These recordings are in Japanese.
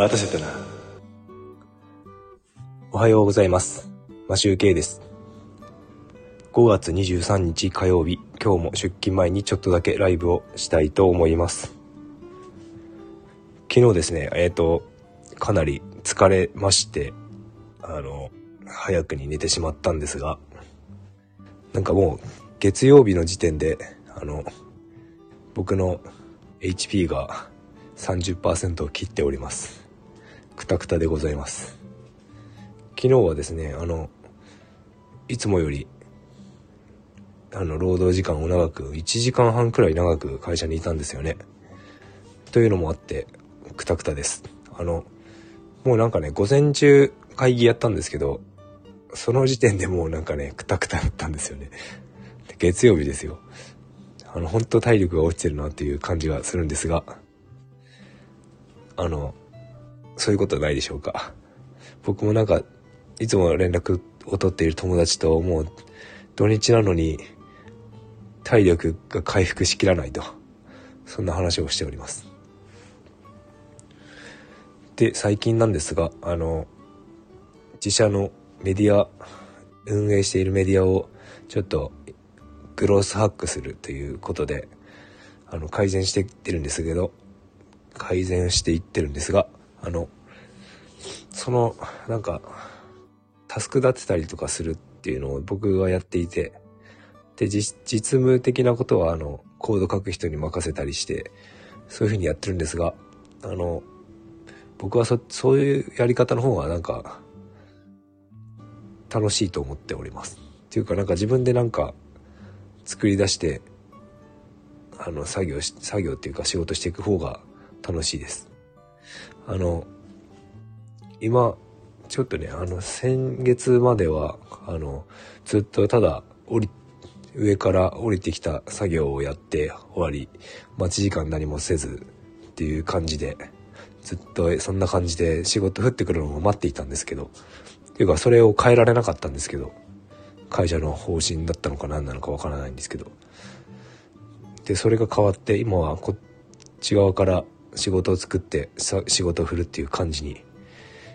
待たせたな。おはようございます。マシュウケイです。5月23日火曜日、今日も出勤前にちょっとだけライブをしたいと思います。昨日ですね、えっ、と、かなり疲れまして、あの、早くに寝てしまったんですが、なんかもう月曜日の時点で、あの、僕の HP が30%を切っております。くたくたでございます。昨日はですね、あの、いつもより、あの、労働時間を長く、1時間半くらい長く会社にいたんですよね。というのもあって、くたくたです。あの、もうなんかね、午前中会議やったんですけど、その時点でもうなんかね、くたくただったんですよね。月曜日ですよ。あの、本当体力が落ちてるなっていう感じがするんですが、あの、そういうことはないでしょうか。僕もなんか、いつも連絡を取っている友達と、もう、土日なのに、体力が回復しきらないと。そんな話をしております。で、最近なんですが、あの、自社のメディア、運営しているメディアを、ちょっと、グロースハックするということで、あの、改善していってるんですけど、改善していってるんですが、あの、その、なんか、タスク立てたりとかするっていうのを僕がやっていて、で、実実務的なことは、あの、コード書く人に任せたりして、そういうふうにやってるんですが、あの、僕はそ、そういうやり方の方がなんか、楽しいと思っております。っていうかなんか自分でなんか、作り出して、あの、作業し、作業っていうか仕事していく方が楽しいです。あの、今、ちょっとね、あの、先月までは、あの、ずっとただ、降り、上から降りてきた作業をやって終わり、待ち時間何もせずっていう感じで、ずっとそんな感じで仕事降ってくるのを待っていたんですけど、っていうかそれを変えられなかったんですけど、会社の方針だったのか何なのかわからないんですけど。で、それが変わって、今はこっち側から仕事を作って仕事を振るっていう感じに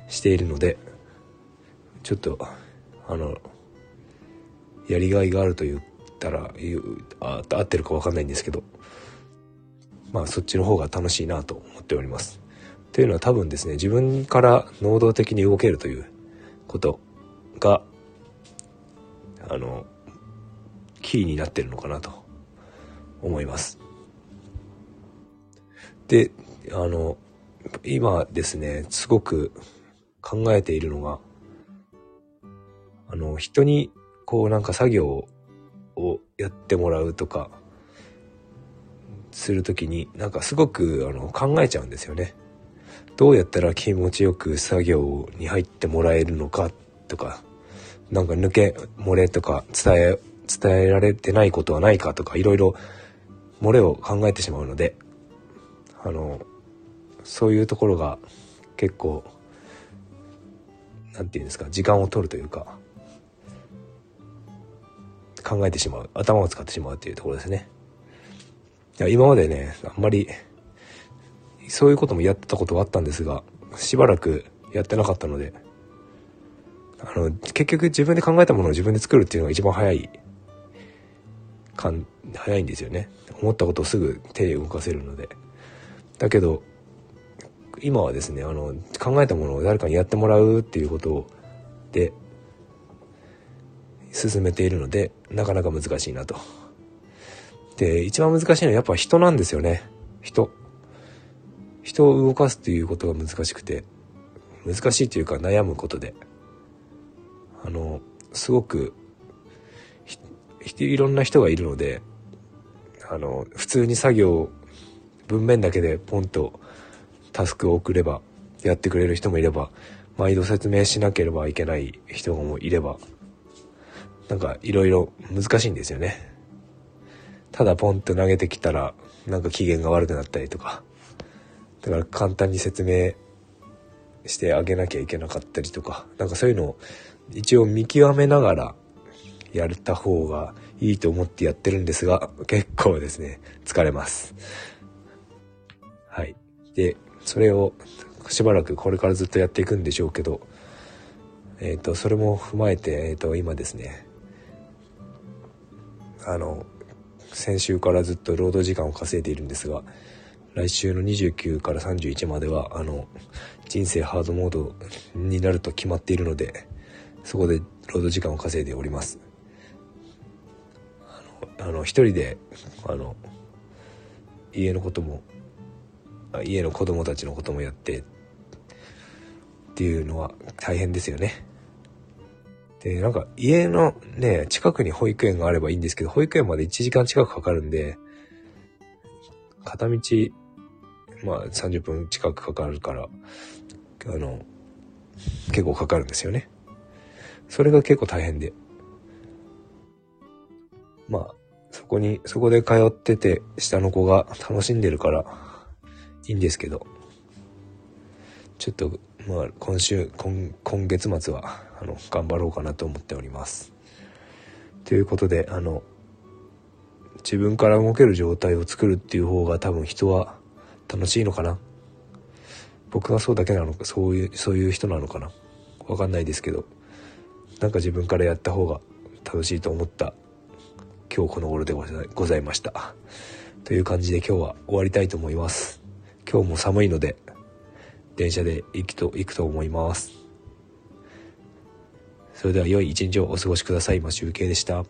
しているので、ちょっと、あの、やりがいがあると言ったら、言うあ合ってるかわかんないんですけど、まあそっちの方が楽しいなと思っております。というのは多分ですね、自分から能動的に動けるということが、あの、キーになってるのかなと思います。で、あの、今ですね、すごく考えているのが、あの、人に、こうなんか作業をやってもらうとか、するときに、なんかすごくあの考えちゃうんですよね。どうやったら気持ちよく作業に入ってもらえるのかとか、なんか抜け漏れとか伝え、伝えられてないことはないかとか、いろいろ漏れを考えてしまうので、あの、そういうところが結構、なんていうんですか、時間を取るというか、考えてしまう。頭を使ってしまうっていうところですね。いや今までね、あんまり、そういうこともやってたことはあったんですが、しばらくやってなかったので、あの、結局自分で考えたものを自分で作るっていうのが一番早い、かん、早いんですよね。思ったことをすぐ手で動かせるので。だけど、今はですね、あの、考えたものを誰かにやってもらうっていうことで、進めているので、なかなか難しいなと。で、一番難しいのはやっぱ人なんですよね。人。人を動かすっていうことが難しくて、難しいというか悩むことで、あの、すごく、いろんな人がいるので、あの、普通に作業、文面だけでポンとタスクを送れば、やってくれる人もいれば、毎度説明しなければいけない人もいれば、なんかいろいろ難しいんですよね。ただポンと投げてきたら、なんか機嫌が悪くなったりとか、だから簡単に説明してあげなきゃいけなかったりとか、なんかそういうのを一応見極めながらやれた方がいいと思ってやってるんですが、結構ですね、疲れます。で、それをしばらくこれからずっとやっていくんでしょうけど、えっ、ー、と、それも踏まえて、え、ー、と、今ですね、あの、先週からずっと労働時間を稼いでいるんですが、来週の29から31までは、あの、人生ハードモードになると決まっているので、そこで労働時間を稼いでおります。あの一人で、あの、家のことも、家の子供たちのこともやって、っていうのは大変ですよね。で、なんか家のね、近くに保育園があればいいんですけど、保育園まで1時間近くかかるんで、片道、まあ30分近くかかるから、あの、結構かかるんですよね。それが結構大変で。まあ、そこに、そこで通ってて、下の子が楽しんでるから、いいんですけど、ちょっと、まあ、今週、今、今月末は、あの、頑張ろうかなと思っております。ということで、あの、自分から動ける状態を作るっていう方が多分人は楽しいのかな。僕がそうだけなのか、そういう、そういう人なのかな。わかんないですけど、なんか自分からやった方が楽しいと思った今日この頃でございました。という感じで今日は終わりたいと思います。今日も寒いので電車で行くと行くと思います。それでは良い一日をお過ごしください。マシュウケイでした。